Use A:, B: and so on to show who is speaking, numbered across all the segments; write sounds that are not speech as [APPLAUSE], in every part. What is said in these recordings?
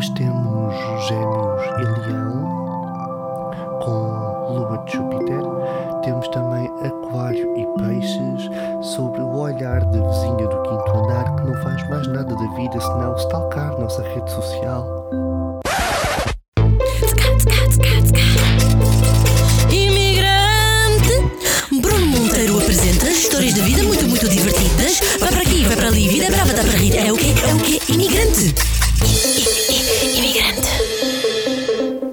A: Hoje temos Gêmeos e Leão com Lua de Júpiter. Temos também Aquário e Peixes sobre o olhar da vizinha do quinto andar que não faz mais nada da vida senão stalkar nossa rede social.
B: Imigrante! Bruno Monteiro apresenta histórias de vida muito, muito divertidas. Vai para aqui, vai para ali, vida brava, dá para rir. É o quê? É o quê? Imigrante!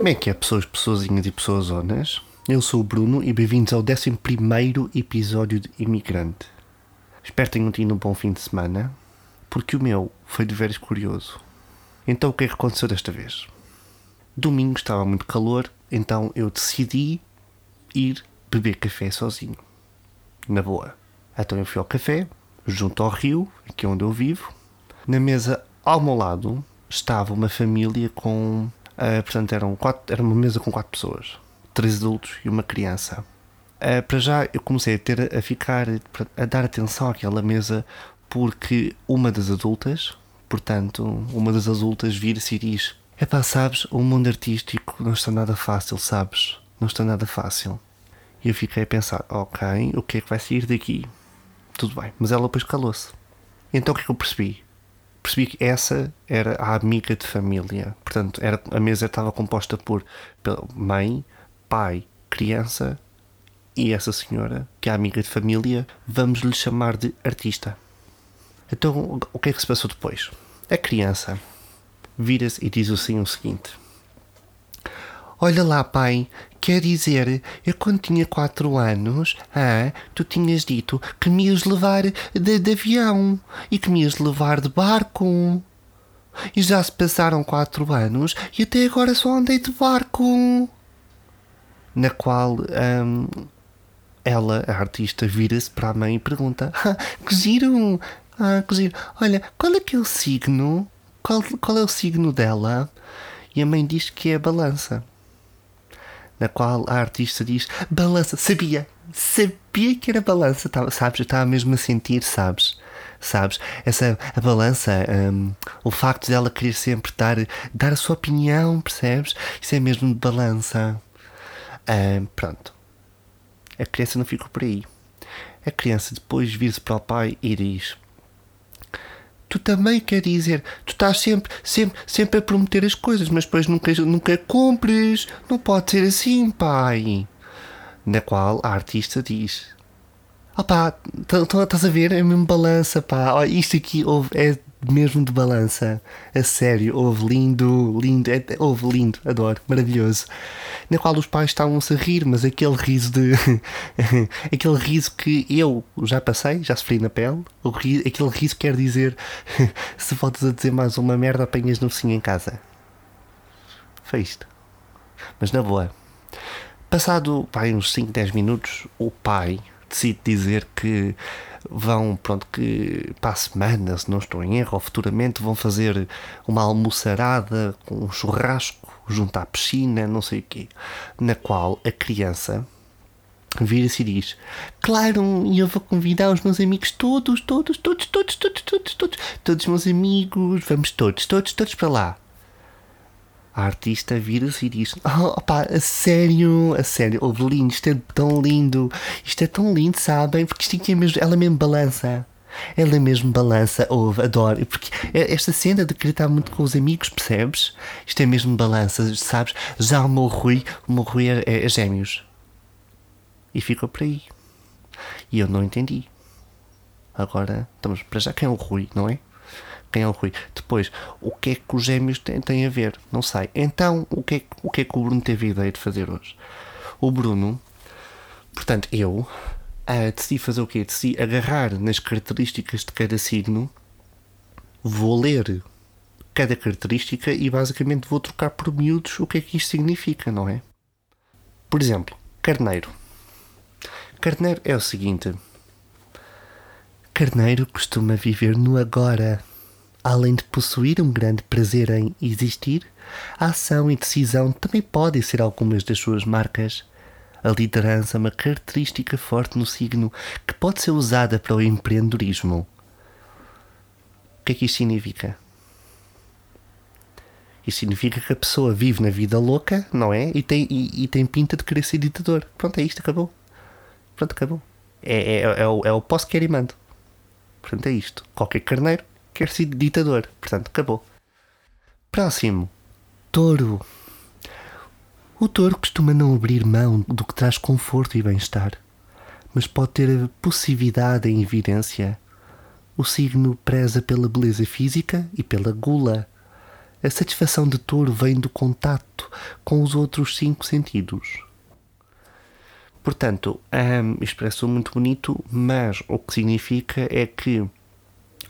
A: Como é que é, pessoas, pessoazinhas e pessoas zonas? Eu sou o Bruno e bem-vindos ao 11 episódio de Imigrante. Espero que tenham tido um bom fim de semana, porque o meu foi de veras curioso. Então, o que é que aconteceu desta vez? Domingo estava muito calor, então eu decidi ir beber café sozinho. Na boa. Então eu fui ao café, junto ao rio, aqui onde eu vivo. Na mesa ao meu lado estava uma família com. Ah, portanto, eram quatro, era uma mesa com quatro pessoas: três adultos e uma criança. Ah, para já eu comecei a ter a ficar a dar atenção àquela mesa porque uma das adultas, portanto, uma das adultas vira-se e diz: Epá, sabes, o mundo artístico não está nada fácil, sabes? Não está nada fácil. E eu fiquei a pensar: ok, o que é que vai sair daqui? Tudo bem, mas ela depois calou-se. Então o que é que eu percebi? Percebi que essa era a amiga de família. Portanto, era, a mesa estava composta por mãe, pai, criança e essa senhora, que é amiga de família, vamos lhe chamar de artista. Então, o que é que se passou depois? A criança vira-se e diz assim o seguinte: Olha lá, pai, quer dizer, eu quando tinha 4 anos, ah, tu tinhas dito que me ias levar de, de avião e que me ias levar de barco. E já se passaram 4 anos e até agora só andei de barco. Na qual hum, ela, a artista, vira-se para a mãe e pergunta: ah, Que giro! Ah, que giro! Olha, qual é que é o signo? Qual, qual é o signo dela? E a mãe diz que é a balança. Na qual a artista diz: Balança, sabia! Sabia que era balança, Tava- sabes? Eu estava mesmo a sentir, sabes? Sabes? Essa a balança, hum, o facto dela querer sempre dar, dar a sua opinião, percebes? Isso é mesmo de balança. Hum, pronto. A criança não ficou por aí. A criança depois vira-se para o pai e diz: Tu também quer dizer, tu estás sempre, sempre, sempre a prometer as coisas, mas depois nunca, nunca cumpres. Não pode ser assim, pai. Na qual a artista diz: Ah pá, tá- tá- estás a ver? É mesmo balança, pá. Isto aqui é mesmo de balança. A sério, houve lindo, lindo, é, houve lindo, adoro, maravilhoso. Na qual os pais estavam-se a rir, mas aquele riso de. [LAUGHS] aquele riso que eu já passei, já sofri na pele. O ri, aquele riso quer dizer: [LAUGHS] se voltas a dizer mais uma merda, apanhas no focinho em casa. Foi isto. Mas na boa. Passado pai, uns 5, 10 minutos, o pai decide dizer que vão, pronto, que para a semana, se não estou em erro, ou futuramente vão fazer uma almoçarada com um churrasco junto à piscina, não sei o quê, na qual a criança vira-se e diz: Claro, eu vou convidar os meus amigos todos, todos, todos, todos, todos, todos, todos, todos os meus amigos, vamos todos, todos, todos para lá. A artista vira-se e diz: Oh, a sério, a sério, ouve lindo, isto é tão lindo, isto é tão lindo, sabem? Porque isto aqui é mesmo, ela mesmo balança. Ela mesmo balança, ouve, adoro. Porque é- esta cena de querer estar muito com os amigos, percebes? Isto é mesmo balança, sabes? Já o meu Rui, o meu Rui é, é, é gêmeos. E ficou por aí. E eu não entendi. Agora, estamos para já quem é o Rui, não é? Quem é o Rui? Depois, o que é que os gêmeos têm, têm a ver? Não sei. Então, o que, é, o que é que o Bruno teve a ideia de fazer hoje? O Bruno, portanto, eu, ah, decidi fazer o quê? Decidi agarrar nas características de cada signo, vou ler cada característica e basicamente vou trocar por miúdos o que é que isto significa, não é? Por exemplo, carneiro. Carneiro é o seguinte: Carneiro costuma viver no agora. Além de possuir um grande prazer em existir, a ação e decisão também podem ser algumas das suas marcas. A liderança é uma característica forte no signo que pode ser usada para o empreendedorismo. O que é que isto significa? Isso significa que a pessoa vive na vida louca, não é? E tem, e, e tem pinta de querer ser ditador. Pronto, é isto, acabou. Pronto, acabou. É, é, é, o, é o posso quer e mando. Portanto, é isto. Qualquer carneiro quer ser ditador. Portanto, acabou. Próximo. Touro. O touro costuma não abrir mão do que traz conforto e bem-estar, mas pode ter a possessividade em evidência. O signo preza pela beleza física e pela gula. A satisfação de touro vem do contato com os outros cinco sentidos. Portanto, um, isto parece muito bonito, mas o que significa é que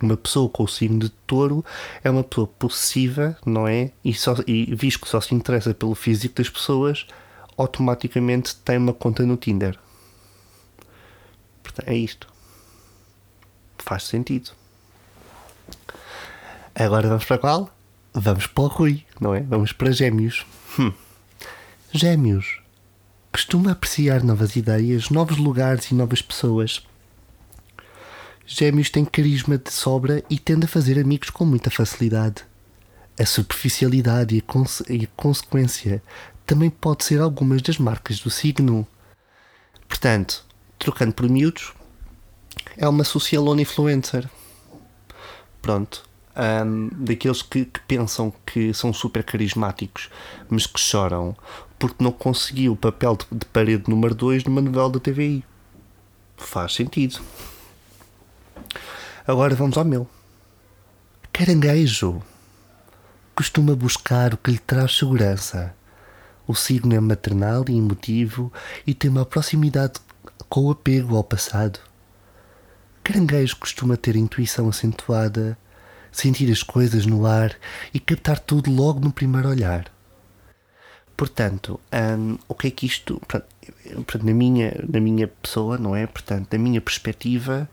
A: uma pessoa com o signo de touro é uma pessoa possessiva, não é? E, só, e visto que só se interessa pelo físico das pessoas, automaticamente tem uma conta no Tinder. Portanto, é isto. Faz sentido. Agora vamos para qual? Vamos para o Rui, não é? Vamos para Gêmeos. Hum. Gêmeos. Costuma apreciar novas ideias, novos lugares e novas pessoas Gêmeos têm carisma de sobra e tende a fazer amigos com muita facilidade. A superficialidade e a, conse e a consequência também pode ser algumas das marcas do signo. Portanto, trocando por miúdos, é uma socialona influencer. Pronto. Um, daqueles que, que, pensam que são super carismáticos, mas que choram porque não conseguiu o papel de, de parede número 2 numa novela da TVI. Faz sentido. Agora vamos ao meu. Caranguejo costuma buscar o que lhe traz segurança. O signo é maternal e emotivo e tem uma proximidade com o apego ao passado. Caranguejo costuma ter intuição acentuada, sentir as coisas no ar e captar tudo logo no primeiro olhar. Portanto, um, o que é que isto, portanto, na, minha, na minha pessoa, não é? Portanto, da minha perspectiva,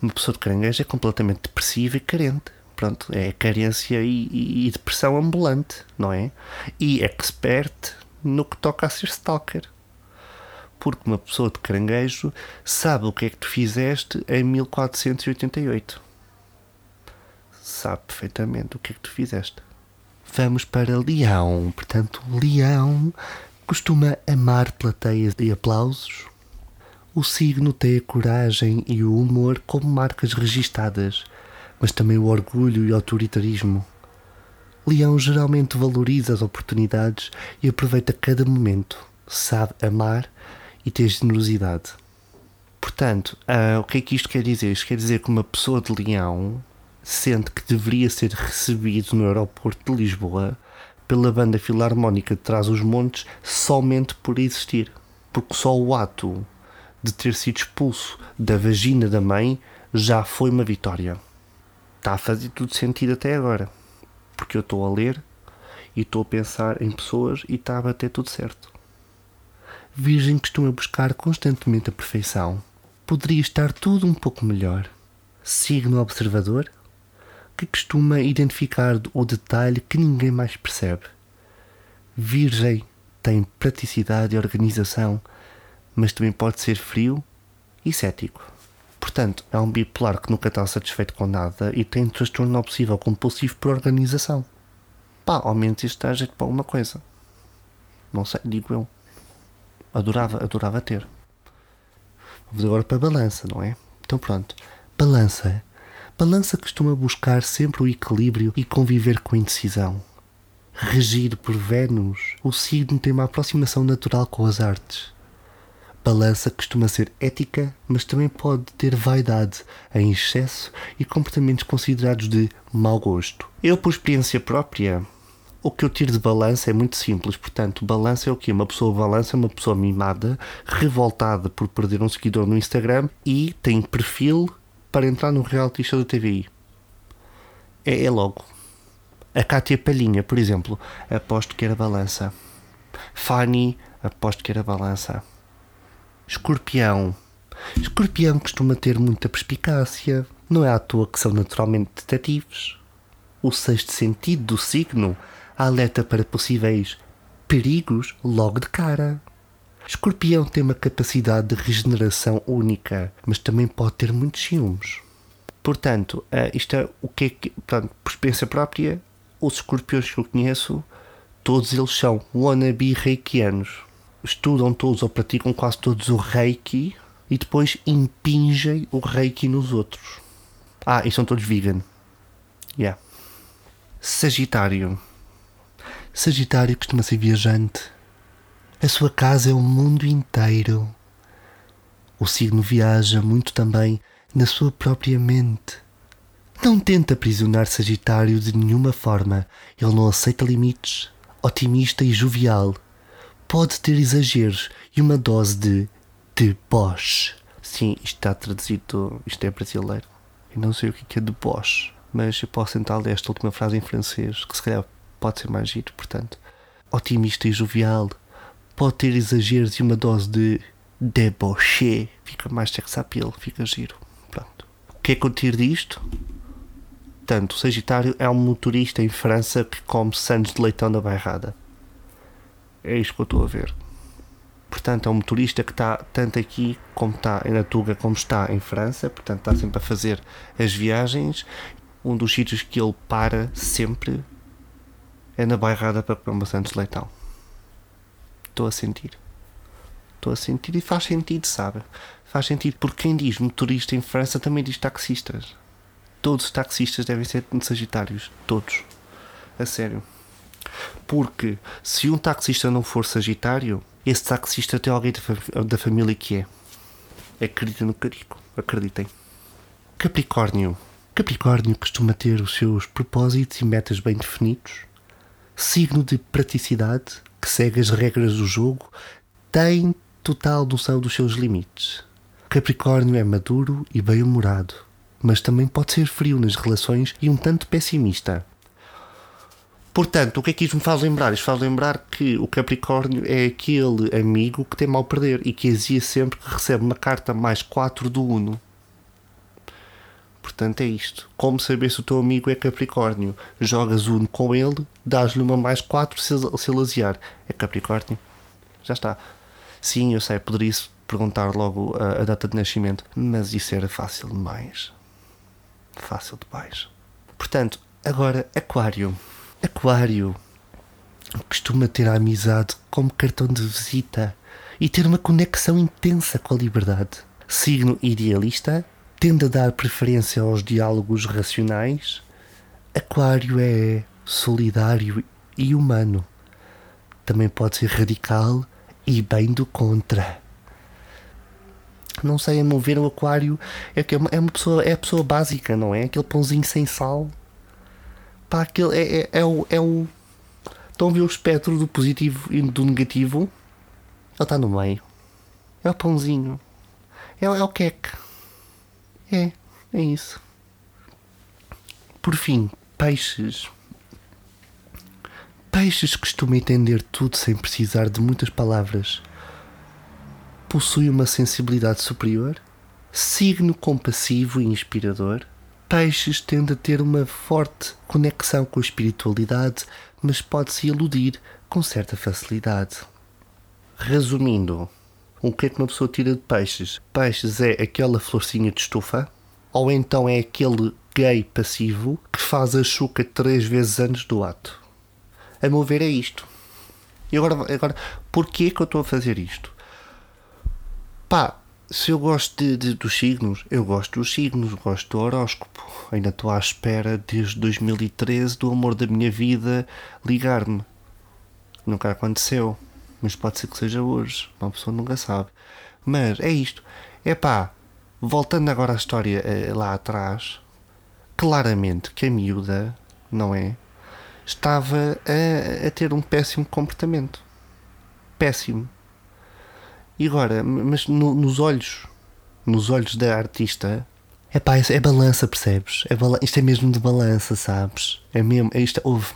A: uma pessoa de caranguejo é completamente depressiva e carente. Pronto, é carência e, e, e depressão ambulante, não é? E expert no que toca a ser stalker. Porque uma pessoa de caranguejo sabe o que é que tu fizeste em 1488. Sabe perfeitamente o que é que tu fizeste. Vamos para Leão. Portanto, Leão costuma amar plateias e aplausos, o signo tem a coragem e o humor como marcas registadas, mas também o orgulho e o autoritarismo. Leão geralmente valoriza as oportunidades e aproveita cada momento, sabe amar e tem generosidade. Portanto, uh, o que é que isto quer dizer? Isto quer dizer que uma pessoa de Leão sente que deveria ser recebido no aeroporto de Lisboa pela banda filarmónica de Trás os Montes somente por existir. Porque só o ato de ter sido expulso da vagina da mãe já foi uma vitória. Está a fazer tudo sentido até agora. Porque eu estou a ler e estou a pensar em pessoas e está a bater tudo certo. Virgem costuma buscar constantemente a perfeição. Poderia estar tudo um pouco melhor. Signo observador que costuma identificar o detalhe que ninguém mais percebe. Virgem tem praticidade e organização mas também pode ser frio e cético. Portanto, é um bipolar que nunca está satisfeito com nada e tem transtorno obsessivo compulsivo por organização. Pá, ao menos isto dá jeito para alguma coisa. Não sei, digo eu. Adorava, adorava ter. Vamos agora para a balança, não é? Então pronto. Balança. Balança costuma buscar sempre o equilíbrio e conviver com a indecisão. Regido por Vênus, o signo tem uma aproximação natural com as artes Balança costuma ser ética, mas também pode ter vaidade em excesso e comportamentos considerados de mau gosto. Eu, por experiência própria, o que eu tiro de balança é muito simples. Portanto, balança é o que? Uma pessoa balança é uma pessoa mimada, revoltada por perder um seguidor no Instagram e tem perfil para entrar no reality show da TVI. É, é logo. A Cátia Palhinha, por exemplo, aposto que era balança. Fanny, aposto que era balança. Escorpião. Escorpião costuma ter muita perspicácia. Não é à toa que são naturalmente detetives. O sexto sentido do signo alerta para possíveis perigos logo de cara. Escorpião tem uma capacidade de regeneração única, mas também pode ter muitos ciúmes. Portanto, uh, isto é o que é que, portanto, por experiência própria, os escorpiões que eu conheço, todos eles são wannabe reikianos. Estudam todos ou praticam quase todos o reiki e depois impingem o reiki nos outros. Ah, e são todos vegan. Yeah. Sagitário. Sagitário costuma ser viajante. A sua casa é o mundo inteiro. O signo viaja muito também na sua própria mente. Não tenta aprisionar Sagitário de nenhuma forma. Ele não aceita limites. Otimista e jovial. Pode ter exageros e uma dose de deboche. Sim, isto está traduzido, isto é brasileiro. Eu não sei o que é deboche, mas eu posso tentar ler esta última frase em francês, que se calhar pode ser mais giro, portanto. Otimista e jovial. Pode ter exageros e uma dose de deboche. Fica mais sex appeal, fica giro. Pronto. O que é que eu tiro disto? Portanto, o Sagitário é um motorista em França que come sandes de leitão da bairrada. É isto que eu estou a ver. Portanto, é um motorista que está tanto aqui como está em Natuga, como está em França. Portanto, está sempre a fazer as viagens. Um dos sítios que ele para sempre é na bairrada para sandes de leitão. Estou a sentir. Estou a sentir e faz sentido, sabe? Faz sentido porque quem diz motorista em França também diz taxistas. Todos os taxistas devem ser sagitários. Todos. A sério. Porque se um taxista não for sagitário, esse taxista tem alguém da, fam da família que é. Acreditem no carico. Acreditem. Capricórnio. Capricórnio costuma ter os seus propósitos e metas bem definidos. Signo de praticidade, que segue as regras do jogo, tem total noção dos seus limites. Capricórnio é maduro e bem-humorado, mas também pode ser frio nas relações e um tanto pessimista. Portanto, o que é que isto me faz lembrar? Isto faz lembrar que o Capricórnio é aquele amigo que tem mal perder e que exia sempre que recebe uma carta mais 4 do Uno. Portanto, é isto. Como saber se o teu amigo é Capricórnio? Jogas Uno com ele, dás-lhe uma mais 4 se ele aziar. É Capricórnio? Já está. Sim, eu sei, poderia perguntar logo a, a data de nascimento, mas isso era fácil demais. Fácil demais. Portanto, agora, Aquário. Aquário costuma ter a amizade como cartão de visita e ter uma conexão intensa com a liberdade. Signo idealista, tende a dar preferência aos diálogos racionais. Aquário é solidário e humano. Também pode ser radical e bem do contra. Não sei, a meu ver, o Aquário é, é, uma, é uma pessoa, é a pessoa básica, não é? Aquele pãozinho sem sal Pá, aquele é, é, é, o, é o. Estão a ver o espectro do positivo e do negativo? Ele está no meio. É o pãozinho. É, é o queque. É, é isso. Por fim, peixes. Peixes costumam entender tudo sem precisar de muitas palavras. Possui uma sensibilidade superior, signo compassivo e inspirador, Peixes tende a ter uma forte conexão com a espiritualidade, mas pode-se iludir com certa facilidade. Resumindo, o que é que uma pessoa tira de peixes? Peixes é aquela florcinha de estufa, ou então é aquele gay passivo que faz a chuca três vezes antes do ato. A meu ver é isto. E agora, agora porquê que eu estou a fazer isto? Pá, se eu gosto de, de, dos signos, eu gosto dos signos, gosto do horóscopo. Ainda estou à espera desde 2013 do amor da minha vida ligar-me. Nunca aconteceu, mas pode ser que seja hoje. Uma pessoa nunca sabe. Mas é isto. É pá, voltando agora à história eh, lá atrás, claramente que a miúda, não é? Estava a, a ter um péssimo comportamento. Péssimo e agora, mas no, nos olhos, nos olhos da artista, é pá, é balança, percebes? É bala isto é mesmo de balança, sabes? É mesmo, é isto, ouve.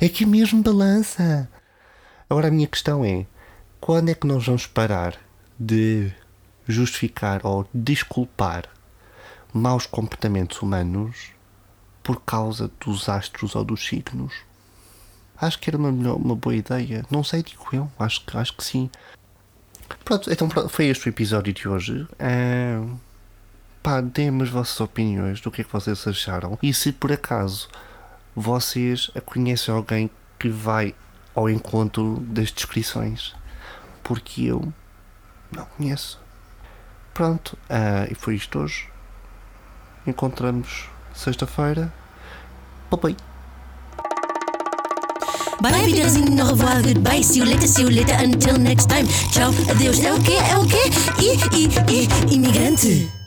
A: É que é mesmo balança. Agora a minha questão é: quando é que nós vamos parar de justificar ou desculpar maus comportamentos humanos por causa dos astros ou dos signos? Acho que era uma, melhor, uma boa ideia. Não sei, digo eu. Acho, acho que sim. Pronto, então foi este o episódio de hoje. Uh, pá, deem-me as vossas opiniões do que é que vocês acharam. E se por acaso vocês conhecem alguém que vai ao encontro das descrições, porque eu não conheço. Pronto, uh, e foi isto hoje. Encontramos sexta-feira. Bye
B: Bye, Wiedersehen, au revoir, goodbye, see you later, see you later, until next time. Tchau, adeus. É o quê? É o quê? I, i, i, imigrante.